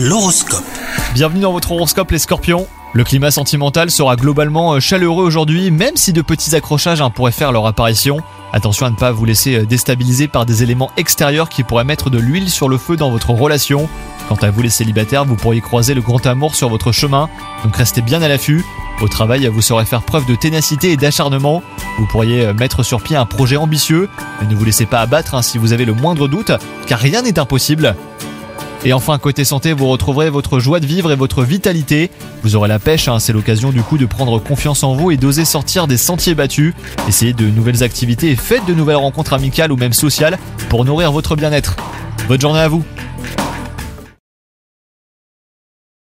L'horoscope. Bienvenue dans votre horoscope les scorpions. Le climat sentimental sera globalement euh, chaleureux aujourd'hui, même si de petits accrochages hein, pourraient faire leur apparition. Attention à ne pas vous laisser euh, déstabiliser par des éléments extérieurs qui pourraient mettre de l'huile sur le feu dans votre relation. Quant à vous les célibataires, vous pourriez croiser le grand amour sur votre chemin, donc restez bien à l'affût. Au travail, vous saurez faire preuve de ténacité et d'acharnement. Vous pourriez euh, mettre sur pied un projet ambitieux, mais ne vous laissez pas abattre hein, si vous avez le moindre doute, car rien n'est impossible. Et enfin, côté santé, vous retrouverez votre joie de vivre et votre vitalité. Vous aurez la pêche, hein, c'est l'occasion du coup de prendre confiance en vous et d'oser sortir des sentiers battus. Essayez de nouvelles activités et faites de nouvelles rencontres amicales ou même sociales pour nourrir votre bien-être. Bonne journée à vous